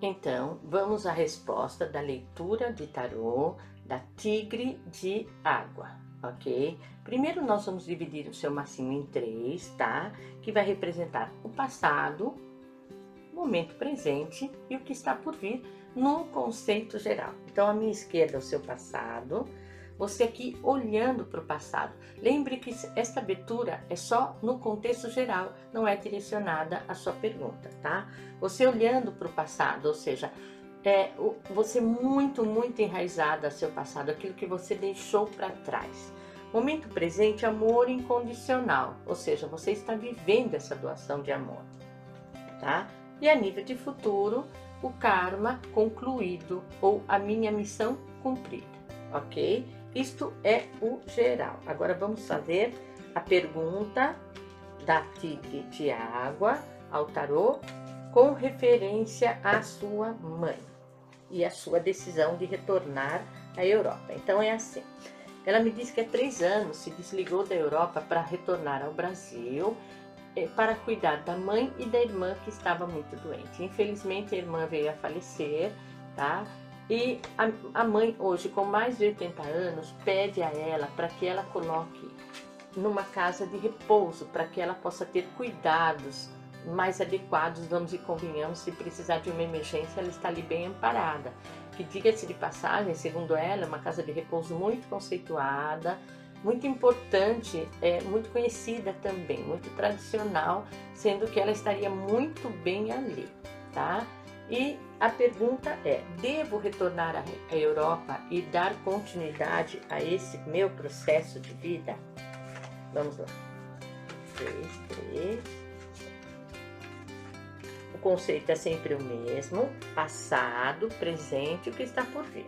Então, vamos à resposta da leitura de tarô da Tigre de Água, ok? Primeiro, nós vamos dividir o seu massinho em três, tá? Que vai representar o passado, o momento presente e o que está por vir no conceito geral. Então, à minha esquerda, o seu passado, você aqui olhando para o passado. Lembre que esta abertura é só no contexto geral, não é direcionada à sua pergunta, tá? Você olhando para o passado, ou seja, é, você muito, muito enraizada ao seu passado, aquilo que você deixou para trás. Momento presente, amor incondicional, ou seja, você está vivendo essa doação de amor, tá? E a nível de futuro, o karma concluído ou a minha missão cumprida, ok? Isto é o geral. Agora vamos fazer a pergunta da tigre de água ao tarô com referência à sua mãe e a sua decisão de retornar à Europa. Então é assim. Ela me disse que há três anos se desligou da Europa para retornar ao Brasil eh, para cuidar da mãe e da irmã que estava muito doente. Infelizmente a irmã veio a falecer, tá? E a, a mãe hoje com mais de 80 anos pede a ela para que ela coloque numa casa de repouso para que ela possa ter cuidados mais adequados, vamos e convenhamos, se precisar de uma emergência, ela está ali bem amparada. Que diga-se de passagem, segundo ela, é uma casa de repouso muito conceituada, muito importante, é, muito conhecida também, muito tradicional, sendo que ela estaria muito bem ali, tá? E a pergunta é: devo retornar à Europa e dar continuidade a esse meu processo de vida? Vamos lá. Três, três. O conceito é sempre o mesmo: passado, presente e o que está por vir.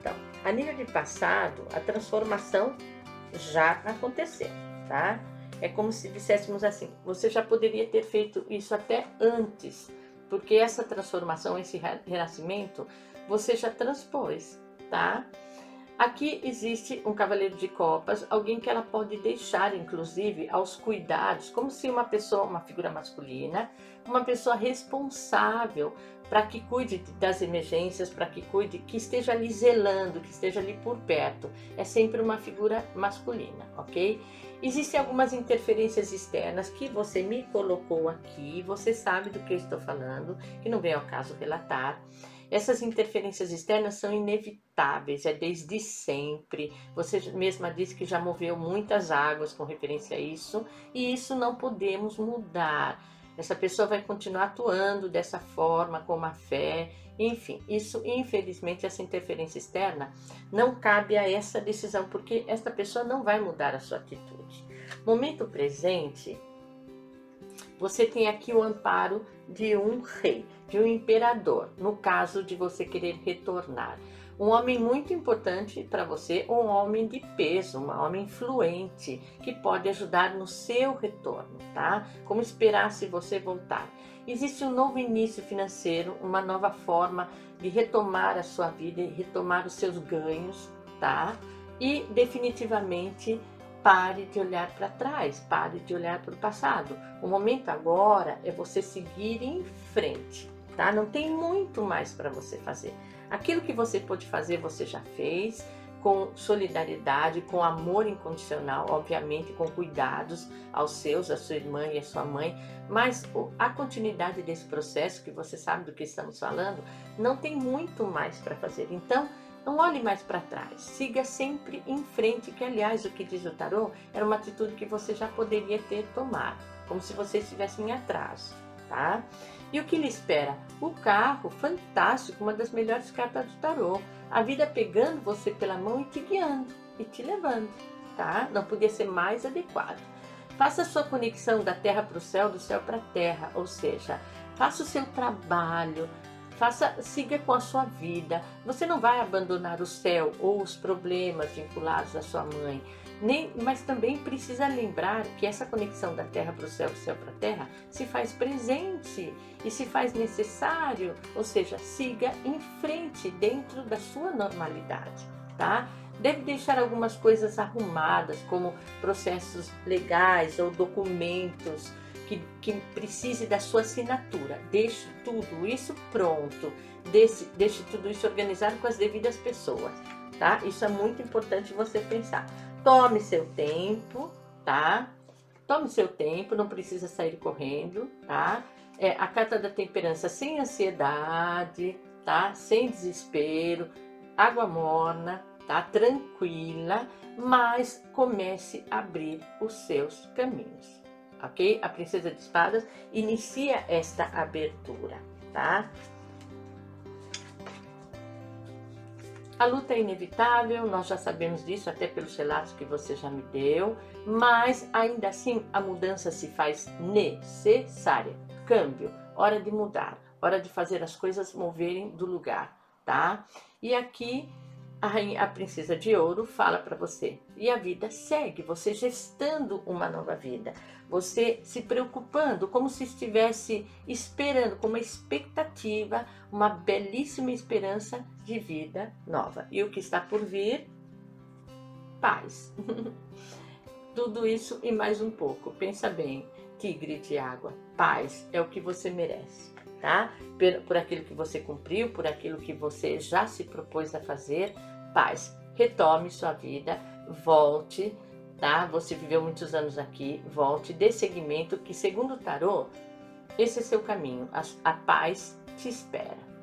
Então, a nível de passado, a transformação já aconteceu, tá? É como se disséssemos assim: você já poderia ter feito isso até antes, porque essa transformação, esse renascimento, você já transpôs, tá? Aqui existe um cavaleiro de copas, alguém que ela pode deixar, inclusive, aos cuidados, como se uma pessoa, uma figura masculina, uma pessoa responsável para que cuide das emergências, para que cuide, que esteja ali zelando, que esteja ali por perto. É sempre uma figura masculina, ok? Existem algumas interferências externas que você me colocou aqui, você sabe do que eu estou falando, que não vem ao caso relatar. Essas interferências externas são inevitáveis, é desde sempre. Você mesma disse que já moveu muitas águas com referência a isso, e isso não podemos mudar. Essa pessoa vai continuar atuando dessa forma, com a fé, enfim, isso, infelizmente, essa interferência externa não cabe a essa decisão, porque esta pessoa não vai mudar a sua atitude. Momento presente, você tem aqui o amparo de um rei, de um imperador, no caso de você querer retornar. Um homem muito importante para você, um homem de peso, um homem influente, que pode ajudar no seu retorno, tá? Como esperar se você voltar. Existe um novo início financeiro, uma nova forma de retomar a sua vida retomar os seus ganhos, tá? E definitivamente Pare de olhar para trás, pare de olhar para o passado. O momento agora é você seguir em frente, tá? Não tem muito mais para você fazer. Aquilo que você pode fazer, você já fez, com solidariedade, com amor incondicional, obviamente com cuidados aos seus, a sua irmã e a sua mãe, mas a continuidade desse processo, que você sabe do que estamos falando, não tem muito mais para fazer. Então, não olhe mais para trás, siga sempre em frente, que aliás o que diz o tarô era uma atitude que você já poderia ter tomado, como se você estivesse em atraso, tá? E o que lhe espera? O carro, fantástico, uma das melhores cartas do tarô. A vida pegando você pela mão e te guiando e te levando, tá? Não podia ser mais adequado. Faça a sua conexão da terra para o céu, do céu para a terra, ou seja, faça o seu trabalho, Faça, siga com a sua vida. Você não vai abandonar o céu ou os problemas vinculados à sua mãe. Nem, mas também precisa lembrar que essa conexão da terra para o céu, do céu para a terra, se faz presente e se faz necessário, ou seja, siga em frente dentro da sua normalidade, tá? Deve deixar algumas coisas arrumadas, como processos legais ou documentos que, que precise da sua assinatura. Deixe tudo isso pronto, deixe, deixe tudo isso organizado com as devidas pessoas, tá? Isso é muito importante você pensar. Tome seu tempo, tá? Tome seu tempo, não precisa sair correndo, tá? É, a carta da temperança sem ansiedade, tá? Sem desespero, água morna, tá? Tranquila, mas comece a abrir os seus caminhos, ok? A princesa de espadas inicia esta abertura, tá? A luta é inevitável, nós já sabemos disso até pelos relatos que você já me deu, mas ainda assim a mudança se faz necessária. Câmbio, hora de mudar, hora de fazer as coisas moverem do lugar, tá? E aqui a, rainha, a princesa de ouro fala para você. E a vida segue, você gestando uma nova vida, você se preocupando como se estivesse esperando, com uma expectativa, uma belíssima esperança de vida nova. E o que está por vir? Paz. Tudo isso e mais um pouco. Pensa bem, tigre de água, paz é o que você merece tá? Por, por aquilo que você cumpriu, por aquilo que você já se propôs a fazer, paz. Retome sua vida, volte, tá? Você viveu muitos anos aqui, volte, dê seguimento, que segundo o tarô, esse é seu caminho, a, a paz te espera.